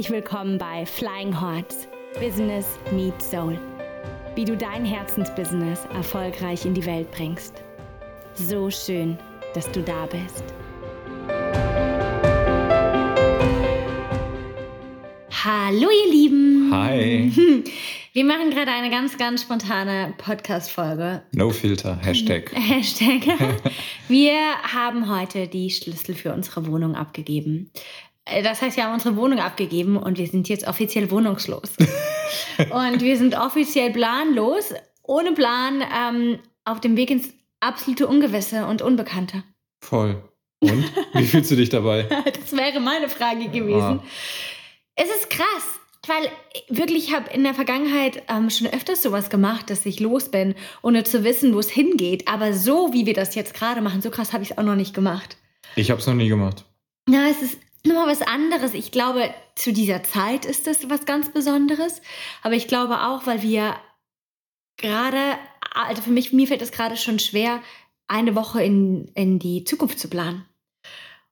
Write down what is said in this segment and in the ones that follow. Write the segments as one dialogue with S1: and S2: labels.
S1: Herzlich willkommen bei Flying Hearts Business Meets Soul. Wie du dein Herzensbusiness erfolgreich in die Welt bringst. So schön, dass du da bist. Hallo ihr Lieben.
S2: Hi.
S1: Wir machen gerade eine ganz, ganz spontane Podcast-Folge.
S2: No Filter, Hashtag.
S1: Hashtag. Wir haben heute die Schlüssel für unsere Wohnung abgegeben. Äh, Das heißt, wir haben unsere Wohnung abgegeben und wir sind jetzt offiziell wohnungslos. und wir sind offiziell planlos, ohne Plan, ähm, auf dem Weg ins absolute Ungewisse und Unbekannte.
S2: Voll. Und? Wie fühlst du dich dabei?
S1: Das wäre meine Frage gewesen.
S2: Ah.
S1: Es ist krass, weil wirklich ich habe in der Vergangenheit ähm, schon öfters sowas gemacht, dass ich los bin, ohne zu wissen, wo es hingeht. Aber so, wie wir das jetzt gerade machen, so krass habe ich es auch noch nicht gemacht.
S2: Ich habe es noch nie gemacht.
S1: Ja, es ist nochmal was anderes. Ich glaube, zu dieser Zeit ist das was ganz Besonderes. Aber ich glaube auch, weil wir gerade, also für mich, mir fällt es gerade schon schwer, eine Woche in, in die Zukunft zu planen.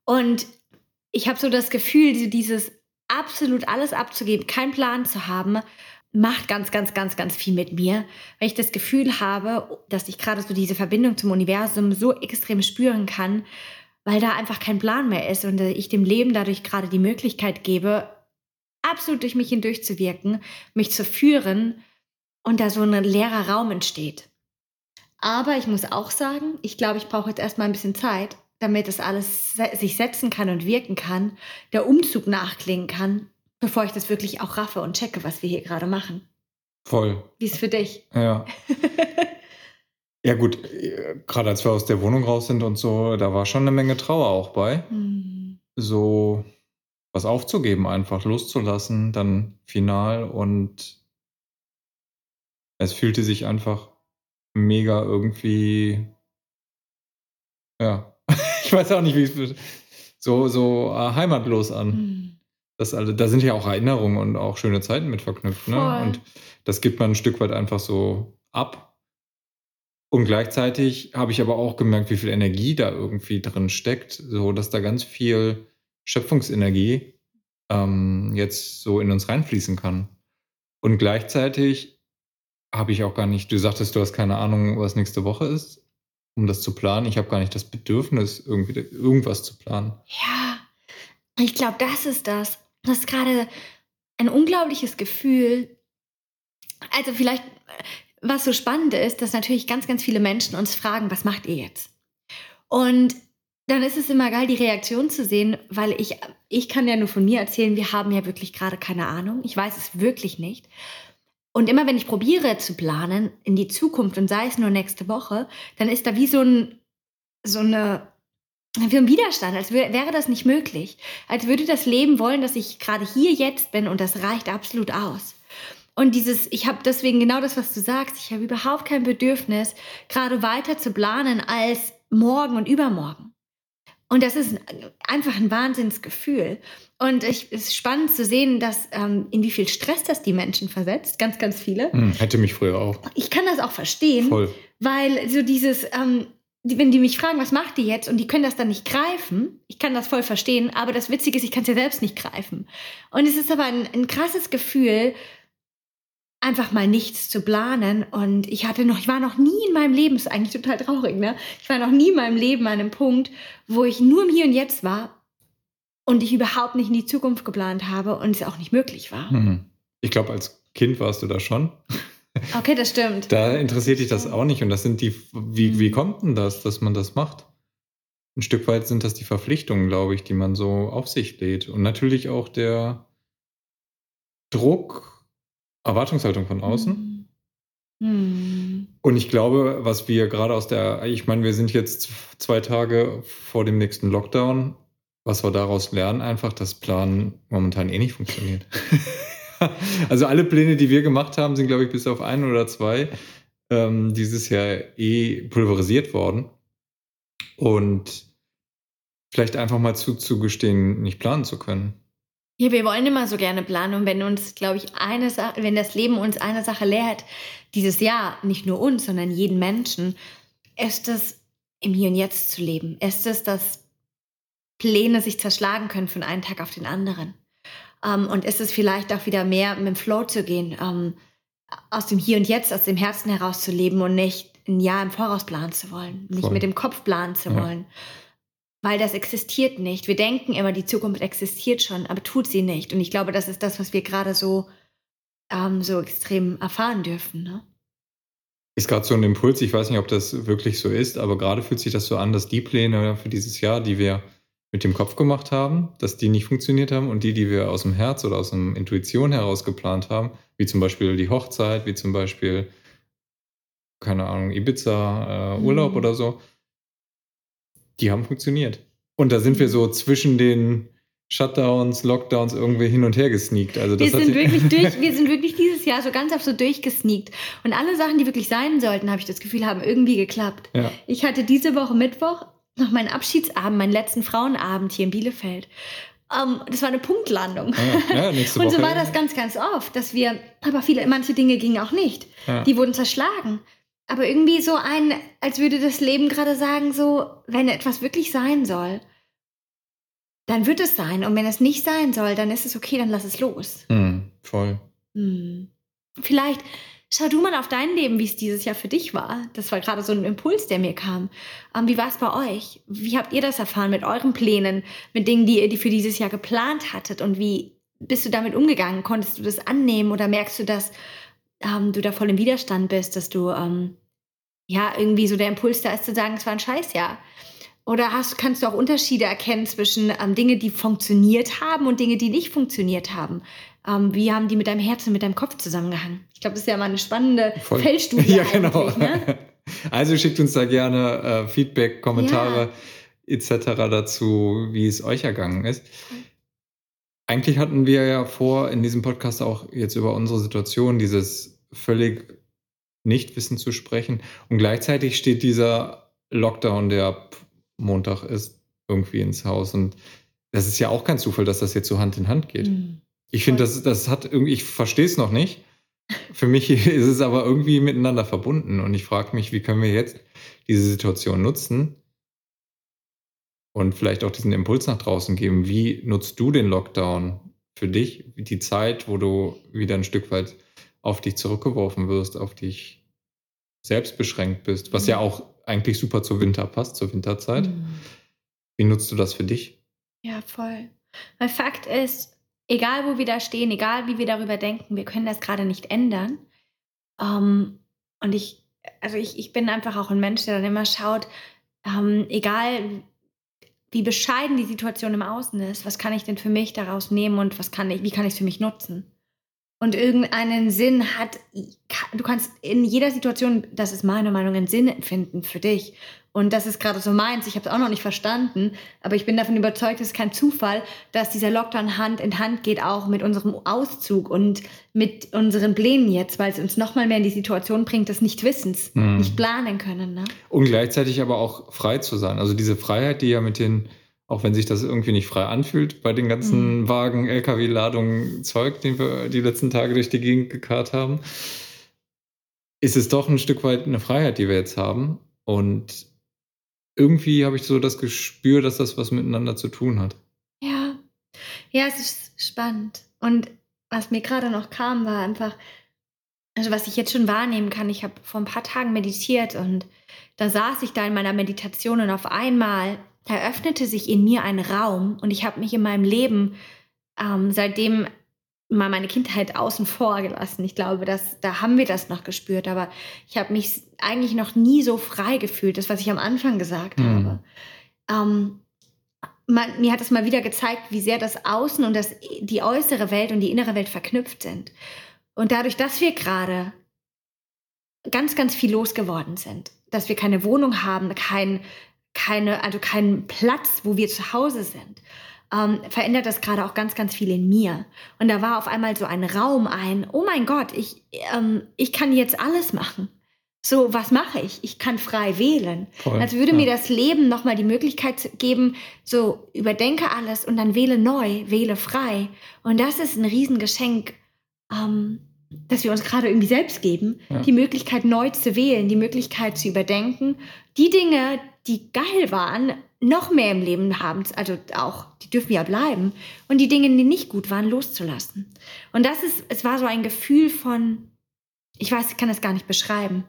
S1: Und ich habe so das Gefühl, dieses absolut alles abzugeben, keinen Plan zu haben, macht ganz, ganz, ganz, ganz viel mit mir, weil ich das Gefühl habe, dass ich gerade so diese Verbindung zum Universum so extrem spüren kann, weil da einfach kein Plan mehr ist und ich dem Leben dadurch gerade die Möglichkeit gebe, absolut durch mich hindurchzuwirken, mich zu führen und da so ein leerer Raum entsteht. Aber ich muss auch sagen, ich glaube, ich brauche jetzt erstmal ein bisschen Zeit, damit das alles sich setzen kann und wirken kann, der Umzug nachklingen kann, bevor ich das wirklich auch raffe und checke, was wir hier gerade machen.
S2: Voll.
S1: Wie ist es für dich?
S2: Ja. Ja gut, äh, gerade als wir aus der Wohnung raus sind und so, da war schon eine Menge Trauer auch bei.
S1: Hm.
S2: So was aufzugeben, einfach loszulassen, dann final und es fühlte sich einfach mega irgendwie, ja, ich weiß auch nicht, wie es so, so äh, heimatlos an.
S1: Hm.
S2: Das alle, da sind ja auch Erinnerungen und auch schöne Zeiten mit verknüpft. Ne? Und das gibt man ein Stück weit einfach so ab. Und gleichzeitig habe ich aber auch gemerkt, wie viel Energie da irgendwie drin steckt, so dass da ganz viel Schöpfungsenergie ähm, jetzt so in uns reinfließen kann. Und gleichzeitig habe ich auch gar nicht, du sagtest, du hast keine Ahnung, was nächste Woche ist, um das zu planen. Ich habe gar nicht das Bedürfnis, irgendwie irgendwas zu planen.
S1: Ja, ich glaube, das ist das. Das ist gerade ein unglaubliches Gefühl. Also vielleicht, was so spannend ist, dass natürlich ganz, ganz viele Menschen uns fragen, was macht ihr jetzt? Und dann ist es immer geil, die Reaktion zu sehen, weil ich, ich kann ja nur von mir erzählen, wir haben ja wirklich gerade keine Ahnung. Ich weiß es wirklich nicht. Und immer wenn ich probiere zu planen in die Zukunft und sei es nur nächste Woche, dann ist da wie so ein, so eine, wie ein Widerstand, als wär, wäre das nicht möglich. Als würde das Leben wollen, dass ich gerade hier jetzt bin und das reicht absolut aus. Und dieses, ich habe deswegen genau das, was du sagst, ich habe überhaupt kein Bedürfnis, gerade weiter zu planen als morgen und übermorgen. Und das ist einfach ein Wahnsinnsgefühl. Und ich, es ist spannend zu sehen, dass ähm, in wie viel Stress das die Menschen versetzt, ganz, ganz viele.
S2: Hm, hätte mich früher auch.
S1: Ich kann das auch verstehen,
S2: Voll.
S1: weil so dieses, ähm, wenn die mich fragen, was macht die jetzt und die können das dann nicht greifen, ich kann das voll verstehen, aber das Witzige ist, ich kann es ja selbst nicht greifen. Und es ist aber ein, ein krasses Gefühl, einfach mal nichts zu planen. Und ich hatte noch, ich war noch nie in meinem Leben, ist eigentlich total traurig, ne? Ich war noch nie in meinem Leben an einem Punkt, wo ich nur im Hier und Jetzt war und ich überhaupt nicht in die Zukunft geplant habe und es auch nicht möglich war.
S2: Mhm. Ich glaube, als Kind warst du da schon.
S1: Okay, das stimmt.
S2: Da interessiert dich das auch nicht. Und das sind die, wie, wie kommt denn das, dass man das macht? Ein Stück weit sind das die Verpflichtungen, glaube ich, die man so auf sich lädt. Und natürlich auch der Druck, Erwartungshaltung von außen.
S1: Hm.
S2: Und ich glaube, was wir gerade aus der, ich meine, wir sind jetzt zwei Tage vor dem nächsten Lockdown. Was wir daraus lernen, einfach, dass Plan momentan eh nicht funktioniert. also alle Pläne, die wir gemacht haben, sind, glaube ich, bis auf ein oder zwei ähm, dieses Jahr eh pulverisiert worden. Und vielleicht einfach mal zuzugestehen, nicht planen zu können.
S1: Ja, wir wollen immer so gerne planen und wenn uns, glaube ich, eine Sache, wenn das Leben uns eine Sache lehrt, dieses Jahr, nicht nur uns, sondern jeden Menschen, ist es, im Hier und Jetzt zu leben. Ist es, dass Pläne sich zerschlagen können von einem Tag auf den anderen. Ähm, und ist es vielleicht auch wieder mehr mit dem Flow zu gehen, ähm, aus dem Hier und Jetzt, aus dem Herzen heraus zu leben und nicht ein Jahr im Voraus planen zu wollen, nicht
S2: Voll.
S1: mit dem Kopf planen zu
S2: Ja.
S1: wollen. Weil das existiert nicht. Wir denken immer, die Zukunft existiert schon, aber tut sie nicht. Und ich glaube, das ist das, was wir gerade so, ähm, so extrem erfahren dürfen. Ne?
S2: Ist gerade so ein Impuls, ich weiß nicht, ob das wirklich so ist, aber gerade fühlt sich das so an, dass die Pläne für dieses Jahr, die wir mit dem Kopf gemacht haben, dass die nicht funktioniert haben und die, die wir aus dem Herz oder aus der Intuition heraus geplant haben, wie zum Beispiel die Hochzeit, wie zum Beispiel, keine Ahnung, Ibiza, äh, Urlaub
S1: Mhm.
S2: oder so, die haben funktioniert. Und da sind wir so zwischen den Shutdowns, Lockdowns irgendwie hin und her gesneakt. Also
S1: Wir sind, wirklich durch, wir sind wirklich dieses Jahr so ganz auf so durchgesneakt. Und alle Sachen, die wirklich sein sollten, habe ich das Gefühl, haben irgendwie geklappt.
S2: ja.
S1: Ich hatte diese Woche Mittwoch noch meinen Abschiedsabend, meinen letzten Frauenabend hier in Bielefeld. Ähm, das war eine Punktlandung.
S2: Ah, ja, nächste
S1: Und so war das ganz, ganz oft, dass wir, aber viele, manche Dinge gingen auch nicht.
S2: Ja.
S1: Die wurden zerschlagen. Aber irgendwie so ein, als würde das Leben gerade sagen, so, wenn etwas wirklich sein soll, dann wird es sein. Und wenn es nicht sein soll, dann ist es okay, dann lass es los.
S2: Hm, voll.
S1: Hm. Vielleicht schau du mal auf dein Leben, wie es dieses Jahr für dich war. Das war gerade so ein Impuls, der mir kam. Ähm, wie war es bei euch? Wie habt ihr das erfahren mit euren Plänen, mit Dingen, die ihr die für dieses Jahr geplant hattet? Und wie bist du damit umgegangen? Konntest du das annehmen oder merkst du, dass ähm, du da voll im Widerstand bist, dass du ähm, ja irgendwie so der Impuls da ist zu sagen, es war ein Scheißjahr? Oder hast, kannst du auch Unterschiede erkennen zwischen ähm, Dinge, die funktioniert haben und Dinge, die nicht funktioniert haben? Ähm, wie haben die mit deinem Herzen, mit deinem Kopf zusammengehangen? Ich glaube, das ist ja mal eine spannende
S2: Voll.
S1: Feldstudie.
S2: ja, genau.
S1: Ne?
S2: Also schickt uns da gerne äh, Feedback, Kommentare etc. dazu, wie es euch ergangen ist. Eigentlich hatten wir ja vor, in diesem Podcast auch jetzt über unsere Situation, dieses völlig Nichtwissen zu sprechen. Und gleichzeitig steht dieser Lockdown, der ab Montag ist, irgendwie ins Haus. Und das ist ja auch kein Zufall, dass das jetzt so Hand in Hand geht.
S1: Hm.
S2: Ich finde, das, das hat irgendwie, ich verstehe es noch nicht. Für mich ist es aber irgendwie miteinander verbunden und ich frage mich, wie können wir jetzt diese Situation nutzen und vielleicht auch diesen Impuls nach draußen geben. Wie nutzt du den Lockdown für dich? Die Zeit, wo du wieder ein Stück weit auf dich zurückgeworfen wirst, auf dich selbst beschränkt bist, was
S1: Mhm.
S2: ja auch eigentlich super zur Winter passt, zur Winterzeit.
S1: Hm.
S2: Wie nutzt du das für dich?
S1: Ja, voll. Weil Fakt ist, egal wo wir da stehen, egal wie wir darüber denken, wir können das gerade nicht ändern. Ähm, und ich, also ich, ich bin einfach auch ein Mensch, der dann immer schaut, ähm, egal wie bescheiden die Situation im Außen ist, was kann ich denn für mich daraus nehmen und was kann ich, wie kann ich es für mich nutzen? Und irgendeinen Sinn hat, du kannst in jeder Situation, das ist meine Meinung, einen Sinn finden für dich. Und das ist gerade so meins. Ich habe es auch noch nicht verstanden, aber ich bin davon überzeugt, es ist kein Zufall, dass dieser Lockdown Hand in Hand geht, auch mit unserem Auszug und mit unseren Plänen jetzt, weil es uns nochmal mehr in die Situation bringt, des Nichtwissens,
S2: Hm.
S1: nicht planen können. Ne?
S2: Und gleichzeitig aber auch frei zu sein. Also diese Freiheit, die ja mit den, auch wenn sich das irgendwie nicht frei anfühlt, bei den ganzen
S1: Mhm.
S2: Wagen, LKW-Ladungen Zeug, den wir die letzten Tage durch die Gegend gekarrt haben, ist es doch ein Stück weit eine Freiheit, die wir jetzt haben. Und irgendwie habe ich so das Gespür, dass das was miteinander zu tun hat.
S1: Ja. Ja, es ist spannend. Und was mir gerade noch kam, war einfach, also was ich jetzt schon wahrnehmen kann, ich habe vor ein paar Tagen meditiert und da saß ich da in meiner Meditation und auf einmal eröffnete sich in mir ein Raum und ich habe mich in meinem Leben ähm, seitdem mal meine Kindheit außen vor gelassen. Ich glaube, dass, da haben wir das noch gespürt, aber ich habe mich eigentlich noch nie so frei gefühlt, das, was ich am Anfang gesagt
S2: Hm.
S1: habe. Ähm, man, mir hat es mal wieder gezeigt, wie sehr das Außen und das, die äußere Welt und die innere Welt verknüpft sind. Und dadurch, dass wir gerade ganz, ganz viel losgeworden sind, dass wir keine Wohnung haben, kein, keine, also keinen Platz, wo wir zu Hause sind, ähm, verändert das gerade auch ganz, ganz viel in mir. Und da war auf einmal so ein Raum ein, oh mein Gott, ich, ähm, ich kann jetzt alles machen. So, was mache ich? Ich kann frei wählen.
S2: Voll.
S1: Als würde
S2: Ja.
S1: mir das Leben nochmal die Möglichkeit geben, so überdenke alles und dann wähle neu, wähle frei. Und das ist ein Riesengeschenk, ähm, das wir uns gerade irgendwie selbst geben.
S2: Ja.
S1: Die Möglichkeit neu zu wählen, die Möglichkeit zu überdenken. Die Dinge, die geil waren, noch mehr im Leben haben, also auch, die dürfen ja bleiben und die Dinge, die nicht gut waren, loszulassen. Und das ist, es war so ein Gefühl von, ich weiß, ich kann das gar nicht beschreiben.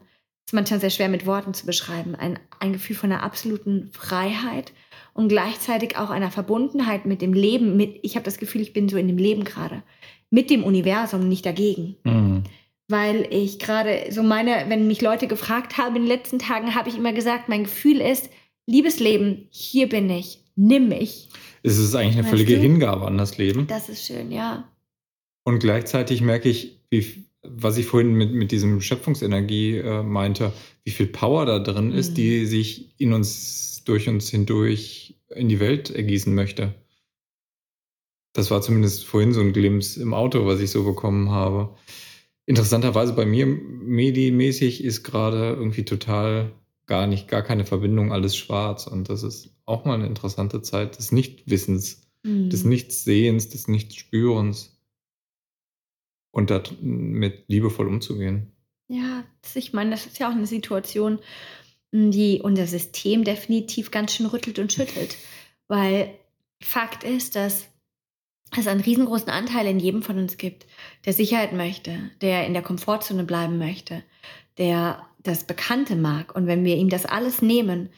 S1: Es ist manchmal sehr schwer mit Worten zu beschreiben. Ein, ein Gefühl von einer absoluten Freiheit und gleichzeitig auch einer Verbundenheit mit dem Leben. Mit, ich habe das Gefühl, ich bin so in dem Leben gerade. Mit dem Universum, nicht dagegen. Mhm. Weil ich gerade so meine, wenn mich Leute gefragt haben in den letzten Tagen, habe ich immer gesagt, mein Gefühl ist, liebes Leben, hier bin ich, nimm mich.
S2: Es ist eigentlich eine weißt völlige du? Hingabe an das Leben.
S1: Das ist schön, ja.
S2: Und gleichzeitig merke ich, wie, was ich vorhin mit, mit diesem Schöpfungsenergie äh, meinte, wie viel Power da drin ist, mhm. die sich in uns, durch uns hindurch in die Welt ergießen möchte. Das war zumindest vorhin so ein Glimps im Auto, was ich so bekommen habe. Interessanterweise bei mir medienmäßig ist gerade irgendwie total gar nicht, gar keine Verbindung, alles schwarz. Und das ist auch mal eine interessante Zeit des Nichtwissens, mhm. des Nichtsehens, des Nichtspürens. Und damit liebevoll umzugehen.
S1: Ja, ich meine, das ist ja auch eine Situation, die unser System definitiv ganz schön rüttelt und schüttelt. Weil Fakt ist, dass es einen riesengroßen Anteil in jedem von uns gibt, der Sicherheit möchte, der in der Komfortzone bleiben möchte, der das Bekannte mag. Und wenn wir ihm das alles nehmen,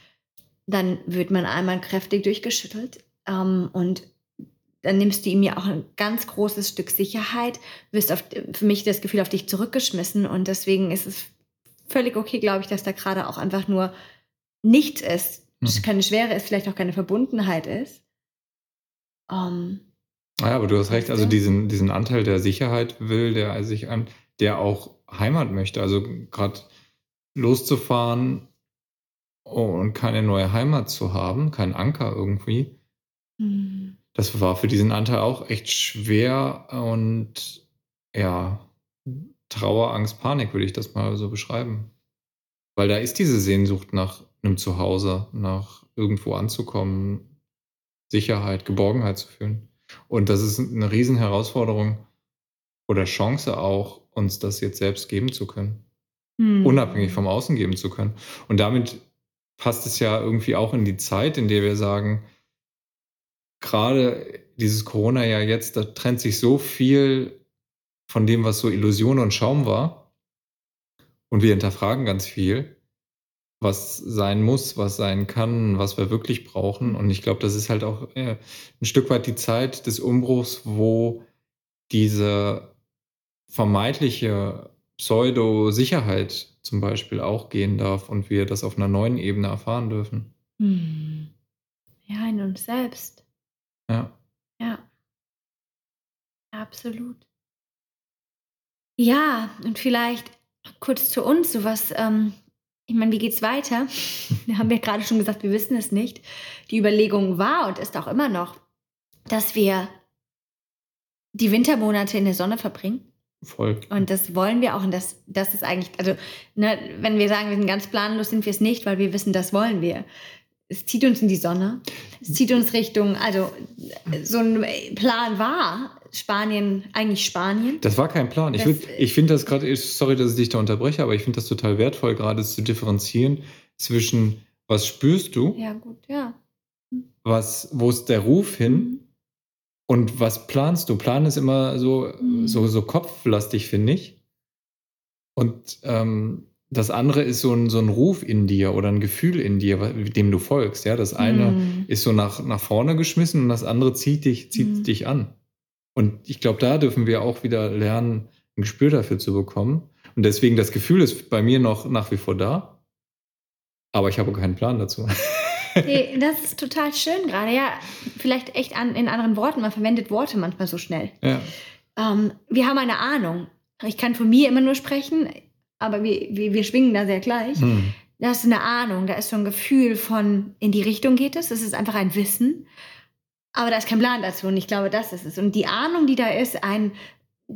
S1: dann wird man einmal kräftig durchgeschüttelt ähm, und dann nimmst du ihm ja auch ein ganz großes Stück Sicherheit, wirst auf, für mich das Gefühl auf dich zurückgeschmissen und deswegen ist es völlig okay, glaube ich, dass da gerade auch einfach nur nichts ist, mhm. keine Schwere ist, vielleicht auch keine Verbundenheit ist.
S2: Um, ähm, ja, aber du hast recht, also diesen, diesen Anteil der Sicherheit will, der sich an, der auch Heimat möchte, also gerade loszufahren und keine neue Heimat zu haben, keinen Anker irgendwie. Mhm. Das war für diesen Anteil auch echt schwer und ja, Trauer, Angst, Panik würde ich das mal so beschreiben. Weil da ist diese Sehnsucht nach einem Zuhause, nach irgendwo anzukommen, Sicherheit, Geborgenheit zu fühlen. Und das ist eine Riesenherausforderung oder Chance auch, uns das jetzt selbst geben zu können hm. unabhängig vom Außen geben zu können. Und damit passt es ja irgendwie auch in die Zeit, in der wir sagen, gerade dieses Corona-Jahr jetzt, da trennt sich so viel von dem, was so Illusion und Schaum war. Und wir hinterfragen ganz viel, was sein muss, was sein kann, was wir wirklich brauchen. Und ich glaube, das ist halt auch äh, ein Stück weit die Zeit des Umbruchs, wo diese vermeintliche Pseudo-Sicherheit zum Beispiel auch gehen darf und wir das auf einer neuen Ebene erfahren dürfen. Hm.
S1: Ja, in uns selbst.
S2: Ja.
S1: Ja. Absolut. Ja, und vielleicht kurz zu uns, so was, ähm, ich meine, wie geht's weiter? Wir haben ja gerade schon gesagt, wir wissen es nicht. Die Überlegung war und ist auch immer noch, dass wir die Wintermonate in der Sonne verbringen
S2: Voll.
S1: Und das wollen wir auch. Und das, das ist eigentlich, also, ne, wenn wir sagen, wir sind ganz planlos, sind wir es nicht, weil wir wissen, das wollen wir. Es zieht uns in die Sonne. Es zieht uns Richtung, also, so ein Plan war Spanien, eigentlich Spanien.
S2: Das war kein Plan. Ich, ich finde das gerade, sorry, dass ich dich da unterbreche, aber ich finde das total wertvoll, gerade zu differenzieren zwischen, was spürst du?
S1: Ja, gut, ja.
S2: Was, wo ist der Ruf hin? Mhm und was planst du? Plan ist immer so, mhm. so, so kopflastig, finde ich. Und ähm, das andere ist so ein, so ein Ruf in dir oder ein Gefühl in dir, dem du folgst. Ja, das eine mm. ist so nach, nach vorne geschmissen und das andere zieht dich, zieht mm. dich an. Und ich glaube, da dürfen wir auch wieder lernen, ein Gespür dafür zu bekommen. Und deswegen, das Gefühl ist bei mir noch nach wie vor da. Aber ich habe keinen Plan dazu.
S1: Nee, das ist total schön gerade. Ja, vielleicht echt an, in anderen Worten. Man verwendet Worte manchmal so schnell.
S2: Ja.
S1: Ähm, wir haben eine Ahnung. Ich kann von mir immer nur sprechen, aber wir, wir, wir schwingen da sehr gleich. Hm. Da ist eine Ahnung, da ist so ein Gefühl von, in die Richtung geht es. Es ist einfach ein Wissen. Aber da ist kein Plan dazu und ich glaube, das ist es. Und die Ahnung, die da ist, ein,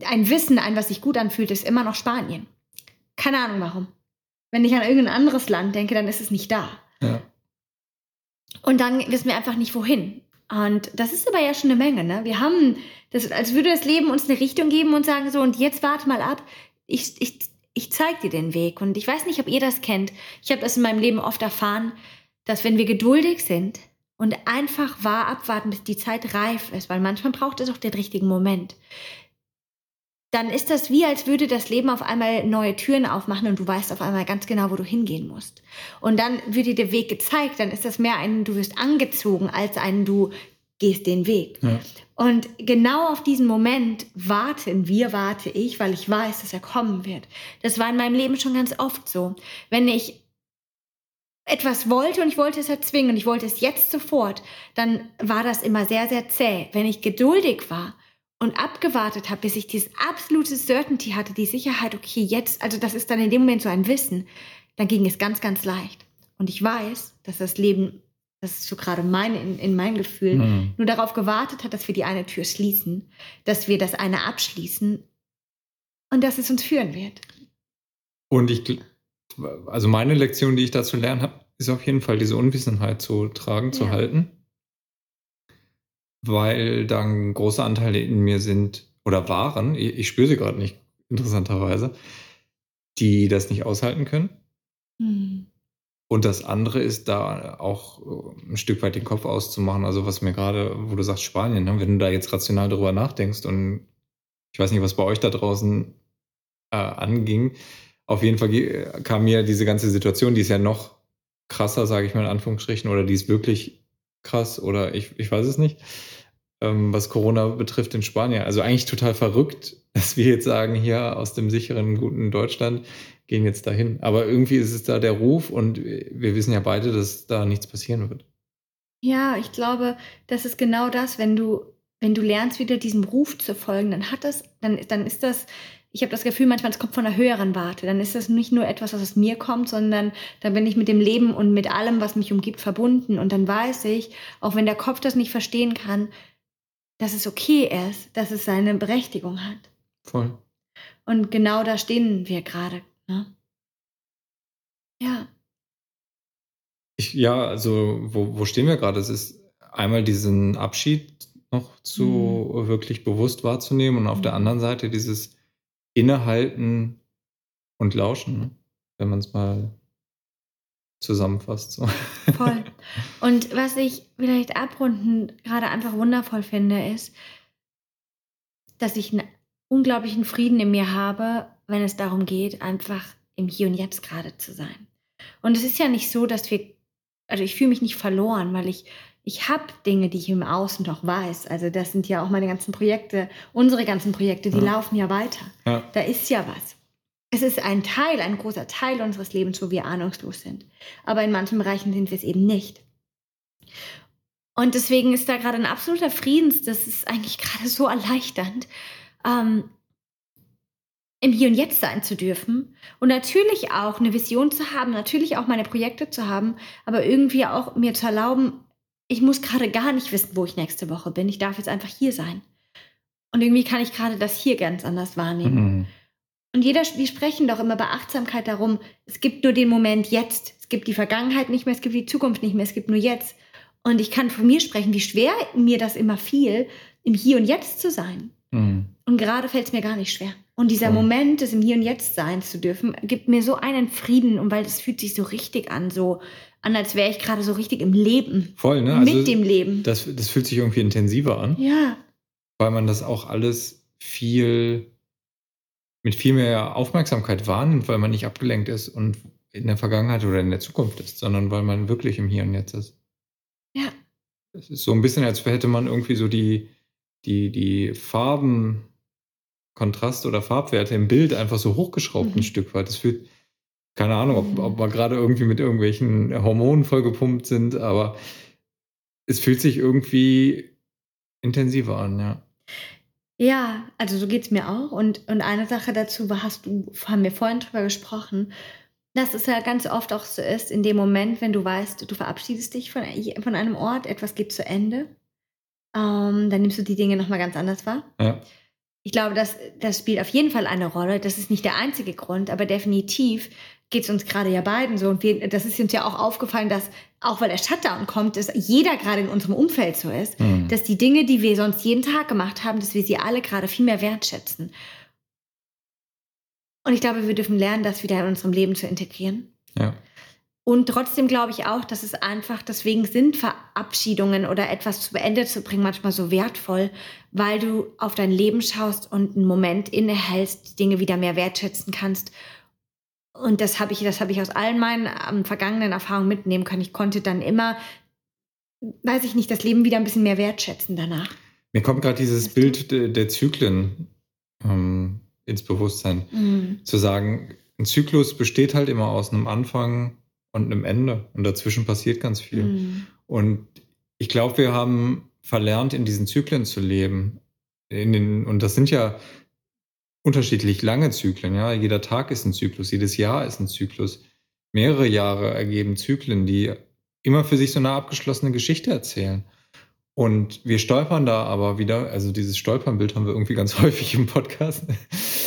S1: ein Wissen, ein, was sich gut anfühlt, ist immer noch Spanien. Keine Ahnung warum. Wenn ich an irgendein anderes Land denke, dann ist es nicht da.
S2: Ja.
S1: Und dann wissen wir einfach nicht, wohin. Und das ist aber ja schon eine Menge. Ne? Wir haben, das, als würde das Leben uns eine Richtung geben und sagen so, und jetzt warte mal ab, ich, ich, ich zeige dir den Weg. Und ich weiß nicht, ob ihr das kennt. Ich habe das in meinem Leben oft erfahren, dass wenn wir geduldig sind und einfach wahr abwarten, bis die Zeit reif ist, weil manchmal braucht es auch den richtigen Moment. Dann ist das wie, als würde das Leben auf einmal neue Türen aufmachen und du weißt auf einmal ganz genau, wo du hingehen musst. Und dann wird dir der Weg gezeigt, dann ist das mehr ein, du wirst angezogen, als ein, du gehst den Weg. Ja. Und genau auf diesen Moment warten wir, warte ich, weil ich weiß, dass er kommen wird. Das war in meinem Leben schon ganz oft so. Wenn ich etwas wollte und ich wollte es erzwingen und ich wollte es jetzt sofort, dann war das immer sehr, sehr zäh. Wenn ich geduldig war und abgewartet habe, bis ich dieses absolute Certainty hatte, die Sicherheit, okay, jetzt, also das ist dann in dem Moment so ein Wissen, dann ging es ganz, ganz leicht. Und ich weiß, dass das Leben, das ist so gerade mein, in, in mein Gefühl, mhm. nur darauf gewartet hat, dass wir die eine Tür schließen, dass wir das eine abschließen und dass es uns führen wird.
S2: Und ich also meine Lektion, die ich dazu lernen habe, ist auf jeden Fall diese Unwissenheit zu tragen, ja. zu halten. Weil dann große Anteile in mir sind oder waren, ich, ich spüre sie gerade nicht, interessanterweise, die das nicht aushalten können. Mhm. Und das andere ist da auch äh, ein Stück weit den Kopf auszumachen. Also was mir gerade, wo du sagst Spanien, ne? wenn du da jetzt rational darüber nachdenkst und ich weiß nicht, was bei euch da draußen äh, anging, auf jeden Fall kam mir diese ganze Situation, die ist ja noch krasser, sage ich mal in Anführungsstrichen, oder die ist wirklich krass oder ich, ich weiß es nicht, ähm, was Corona betrifft in Spanien. Also eigentlich total verrückt, dass wir jetzt sagen, hier aus dem sicheren, guten Deutschland gehen jetzt dahin. Aber irgendwie ist es da der Ruf und wir wissen ja beide, dass da nichts passieren wird.
S1: Ja, ich glaube, das ist genau das, wenn du, wenn du lernst, wieder diesem Ruf zu folgen, dann hat das, dann, dann ist das ich habe das Gefühl, manchmal es kommt von einer höheren Warte. Dann ist das nicht nur etwas, was aus mir kommt, sondern dann bin ich mit dem Leben und mit allem, was mich umgibt, verbunden. Und dann weiß ich, auch wenn der Kopf das nicht verstehen kann, dass es okay ist, dass es seine Berechtigung hat.
S2: Voll.
S1: Und genau da stehen wir gerade. Ne? Ja.
S2: Ich, ja, also wo, wo stehen wir gerade? Es ist einmal diesen Abschied noch zu mhm. wirklich bewusst wahrzunehmen und auf mhm. der anderen Seite dieses innehalten und lauschen, ne? wenn man es mal zusammenfasst. So.
S1: Voll. Und was ich vielleicht abrundend gerade einfach wundervoll finde, ist, dass ich einen unglaublichen Frieden in mir habe, wenn es darum geht, einfach im Hier und Jetzt gerade zu sein. Und es ist ja nicht so, dass wir, also ich fühle mich nicht verloren, weil ich ich habe Dinge, die ich im Außen doch weiß. Also das sind ja auch meine ganzen Projekte, unsere ganzen Projekte, die ja. laufen ja weiter. Ja. Da ist ja was. Es ist ein Teil, ein großer Teil unseres Lebens, wo wir ahnungslos sind. Aber in manchen Bereichen sind wir es eben nicht. Und deswegen ist da gerade ein absoluter Friedens, das ist eigentlich gerade so erleichternd, ähm, im Hier und Jetzt sein zu dürfen und natürlich auch eine Vision zu haben, natürlich auch meine Projekte zu haben, aber irgendwie auch mir zu erlauben, ich muss gerade gar nicht wissen, wo ich nächste Woche bin. Ich darf jetzt einfach hier sein. Und irgendwie kann ich gerade das hier ganz anders wahrnehmen. Mhm. Und jeder, wir sprechen doch immer bei Achtsamkeit darum, es gibt nur den Moment jetzt. Es gibt die Vergangenheit nicht mehr, es gibt die Zukunft nicht mehr, es gibt nur jetzt. Und ich kann von mir sprechen, wie schwer mir das immer fiel, im Hier und Jetzt zu sein. Mhm. Und gerade fällt es mir gar nicht schwer. Und dieser Voll. Moment, des im Hier und Jetzt sein zu dürfen, gibt mir so einen Frieden und weil das fühlt sich so richtig an, so an, als wäre ich gerade so richtig im Leben.
S2: Voll, ne?
S1: Mit also dem Leben.
S2: Das, das fühlt sich irgendwie intensiver an.
S1: Ja.
S2: Weil man das auch alles viel mit viel mehr Aufmerksamkeit wahrnimmt, weil man nicht abgelenkt ist und in der Vergangenheit oder in der Zukunft ist, sondern weil man wirklich im Hier und Jetzt ist.
S1: Ja.
S2: Es ist so ein bisschen, als hätte man irgendwie so die, die, die Farben, Kontrast oder Farbwerte im Bild einfach so hochgeschraubt mhm. ein Stück weit. Das fühlt, keine Ahnung, ob, ob wir gerade irgendwie mit irgendwelchen Hormonen vollgepumpt sind, aber es fühlt sich irgendwie intensiver an, ja.
S1: Ja, also so geht es mir auch. Und, und eine Sache dazu war, hast du, haben wir vorhin drüber gesprochen, dass es ja ganz oft auch so ist, in dem Moment, wenn du weißt, du verabschiedest dich von, von einem Ort, etwas geht zu Ende, ähm, dann nimmst du die Dinge nochmal ganz anders wahr.
S2: Ja.
S1: Ich glaube, das, das spielt auf jeden Fall eine Rolle. Das ist nicht der einzige Grund, aber definitiv geht es uns gerade ja beiden so. Und wir, das ist uns ja auch aufgefallen, dass auch weil der Shutdown kommt, dass jeder gerade in unserem Umfeld so ist, mhm. dass die Dinge, die wir sonst jeden Tag gemacht haben, dass wir sie alle gerade viel mehr wertschätzen. Und ich glaube, wir dürfen lernen, das wieder in unserem Leben zu integrieren.
S2: Ja.
S1: Und trotzdem glaube ich auch, dass es einfach, deswegen sind Verabschiedungen oder etwas zu Ende zu bringen manchmal so wertvoll, weil du auf dein Leben schaust und einen Moment innehältst, die Dinge wieder mehr wertschätzen kannst. Und das habe ich, das habe ich aus allen meinen ähm, vergangenen Erfahrungen mitnehmen können. Ich konnte dann immer, weiß ich nicht, das Leben wieder ein bisschen mehr wertschätzen danach.
S2: Mir kommt gerade dieses Bild der, der Zyklen ähm, ins Bewusstsein. Mhm. Zu sagen, ein Zyklus besteht halt immer aus einem Anfang, und einem Ende. Und dazwischen passiert ganz viel. Mhm. Und ich glaube, wir haben verlernt, in diesen Zyklen zu leben. In den, und das sind ja unterschiedlich lange Zyklen. Ja? Jeder Tag ist ein Zyklus, jedes Jahr ist ein Zyklus. Mehrere Jahre ergeben Zyklen, die immer für sich so eine abgeschlossene Geschichte erzählen. Und wir stolpern da aber wieder, also dieses Stolpernbild haben wir irgendwie ganz häufig im Podcast.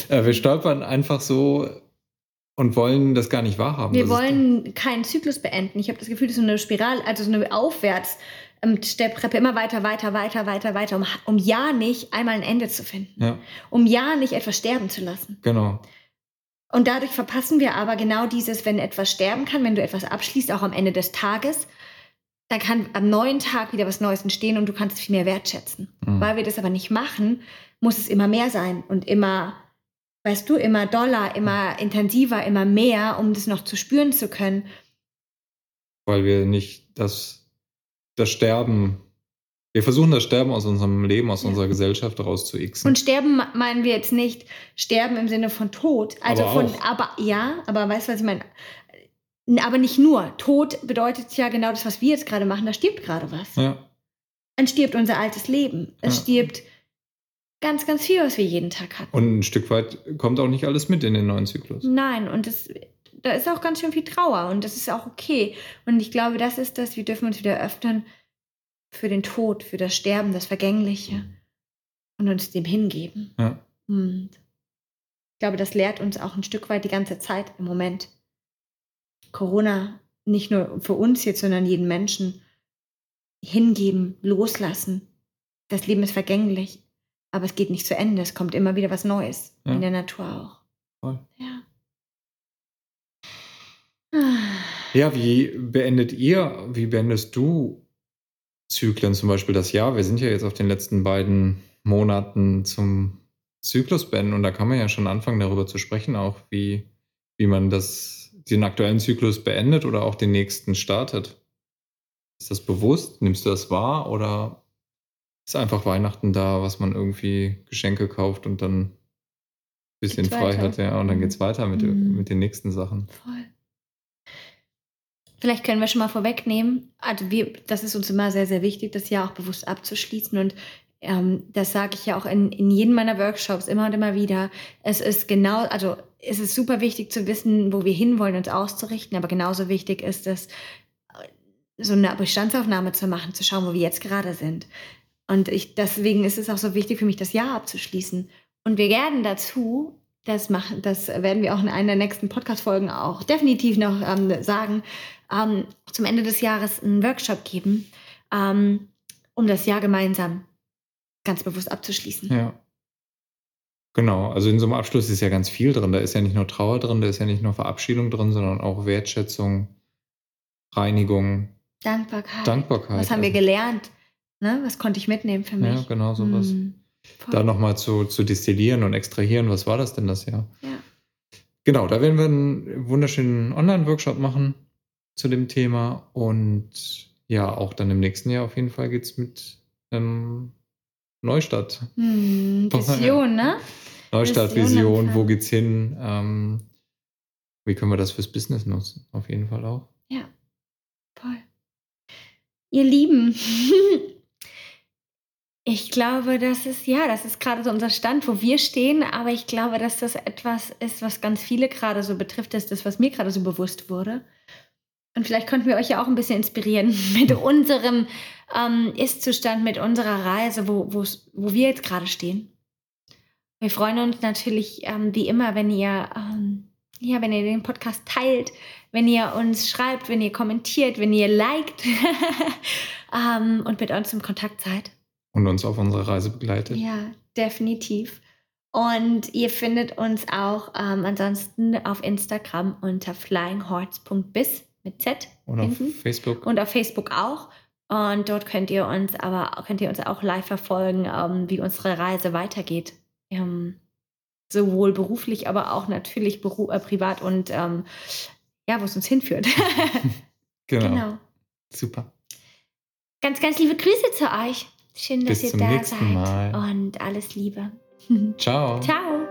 S2: Äh, wir stolpern einfach so und wollen das gar nicht wahrhaben.
S1: Wir wollen keinen Zyklus beenden. Ich habe das Gefühl, das ist so eine Spirale, also so eine Aufwärts. Ähm, Stepptreppe immer weiter, weiter, weiter, weiter, weiter, um, um ja nicht einmal ein Ende zu finden. Ja. Um ja nicht etwas sterben zu lassen.
S2: Genau.
S1: Und dadurch verpassen wir aber genau dieses, wenn etwas sterben kann, wenn du etwas abschließt, auch am Ende des Tages, dann kann am neuen Tag wieder was Neues entstehen und du kannst es viel mehr wertschätzen. Mhm. Weil wir das aber nicht machen, muss es immer mehr sein und immer weißt du, immer doller, immer intensiver, immer mehr, um das noch zu spüren zu können.
S2: Weil wir nicht das, das Sterben, wir versuchen das Sterben aus unserem Leben, aus ja. unserer Gesellschaft rauszuixen.
S1: Und Sterben meinen wir jetzt nicht Sterben im Sinne von Tod. Also aber von, auch. aber ja, aber weißt du, was ich meine? Aber nicht nur. Tod bedeutet ja genau das, was wir jetzt gerade machen. Da stirbt gerade was.
S2: Ja.
S1: Dann stirbt unser altes Leben. Es ja. stirbt ganz, ganz viel, was wir jeden Tag hatten.
S2: Und ein Stück weit kommt auch nicht alles mit in den neuen Zyklus.
S1: Nein, und das, da ist auch ganz schön viel Trauer und das ist auch okay. Und ich glaube, das ist das, wir dürfen uns wieder öffnen für den Tod, für das Sterben, das Vergängliche und uns dem hingeben.
S2: Ja.
S1: Und ich glaube, das lehrt uns auch ein Stück weit die ganze Zeit im Moment. Corona nicht nur für uns jetzt, sondern jeden Menschen hingeben, loslassen. Das Leben ist vergänglich. Aber es geht nicht zu Ende. Es kommt immer wieder was Neues. Ja. In der Natur auch.
S2: Voll.
S1: Ja.
S2: Ja, wie beendet ihr, wie beendest du Zyklen, zum Beispiel das Jahr? Wir sind ja jetzt auf den letzten beiden Monaten zum Zyklus beenden und da kann man ja schon anfangen, darüber zu sprechen, auch wie, wie man das, den aktuellen Zyklus beendet oder auch den nächsten startet. Ist das bewusst? Nimmst du das wahr oder ist einfach Weihnachten da, was man irgendwie Geschenke kauft und dann ein bisschen frei hat, ja, und dann geht es weiter mit, mhm. mit den nächsten Sachen.
S1: Voll. Vielleicht können wir schon mal vorwegnehmen, also wir, das ist uns immer sehr, sehr wichtig, das Jahr auch bewusst abzuschließen und ähm, das sage ich ja auch in, in jedem meiner Workshops immer und immer wieder. Es ist genau, also es ist super wichtig zu wissen, wo wir hinwollen, uns auszurichten, aber genauso wichtig ist es, so eine Bestandsaufnahme zu machen, zu schauen, wo wir jetzt gerade sind. Und ich, deswegen ist es auch so wichtig für mich, das Jahr abzuschließen. Und wir werden dazu, das, machen, das werden wir auch in einer der nächsten Podcast-Folgen auch definitiv noch ähm, sagen, ähm, zum Ende des Jahres einen Workshop geben, ähm, um das Jahr gemeinsam ganz bewusst abzuschließen.
S2: Ja. Genau, also in so einem Abschluss ist ja ganz viel drin. Da ist ja nicht nur Trauer drin, da ist ja nicht nur Verabschiedung drin, sondern auch Wertschätzung, Reinigung.
S1: Dankbarkeit.
S2: Dankbarkeit.
S1: Was haben wir gelernt? Ne? Was konnte ich mitnehmen für mich?
S2: Ja, genau sowas. Hm, da nochmal zu, zu destillieren und extrahieren, was war das denn das Jahr?
S1: Ja.
S2: Genau, da werden wir einen wunderschönen Online-Workshop machen zu dem Thema. Und ja, auch dann im nächsten Jahr auf jeden Fall geht es mit ähm, Neustadt.
S1: Hm, Vision, ne?
S2: Neustadt, Vision, Vision wo geht's hin? Ähm, wie können wir das fürs Business nutzen? Auf jeden Fall auch.
S1: Ja, voll. Ihr Lieben, Ich glaube, das ist ja, das ist gerade so unser Stand, wo wir stehen, aber ich glaube, dass das etwas ist, was ganz viele gerade so betrifft, ist das, was mir gerade so bewusst wurde. Und vielleicht konnten wir euch ja auch ein bisschen inspirieren mit unserem ähm, Ist-Zustand, mit unserer Reise, wo, wo wir jetzt gerade stehen. Wir freuen uns natürlich ähm, wie immer, wenn ihr, ähm, ja, wenn ihr den Podcast teilt, wenn ihr uns schreibt, wenn ihr kommentiert, wenn ihr liked ähm, und mit uns im Kontakt seid
S2: und uns auf unserer Reise begleitet.
S1: Ja, definitiv. Und ihr findet uns auch ähm, ansonsten auf Instagram unter flyinghearts.biz mit Z.
S2: Und auf
S1: hinten.
S2: Facebook.
S1: Und auf Facebook auch. Und dort könnt ihr uns aber könnt ihr uns auch live verfolgen, ähm, wie unsere Reise weitergeht. Ähm, sowohl beruflich, aber auch natürlich beru äh, privat und ähm, ja, wo es uns hinführt.
S2: genau.
S1: genau.
S2: Super.
S1: Ganz, ganz liebe Grüße zu euch. Schön, dass
S2: Bis
S1: ihr
S2: zum
S1: da
S2: nächsten
S1: seid.
S2: Mal.
S1: Und alles Liebe.
S2: Ciao.
S1: Ciao.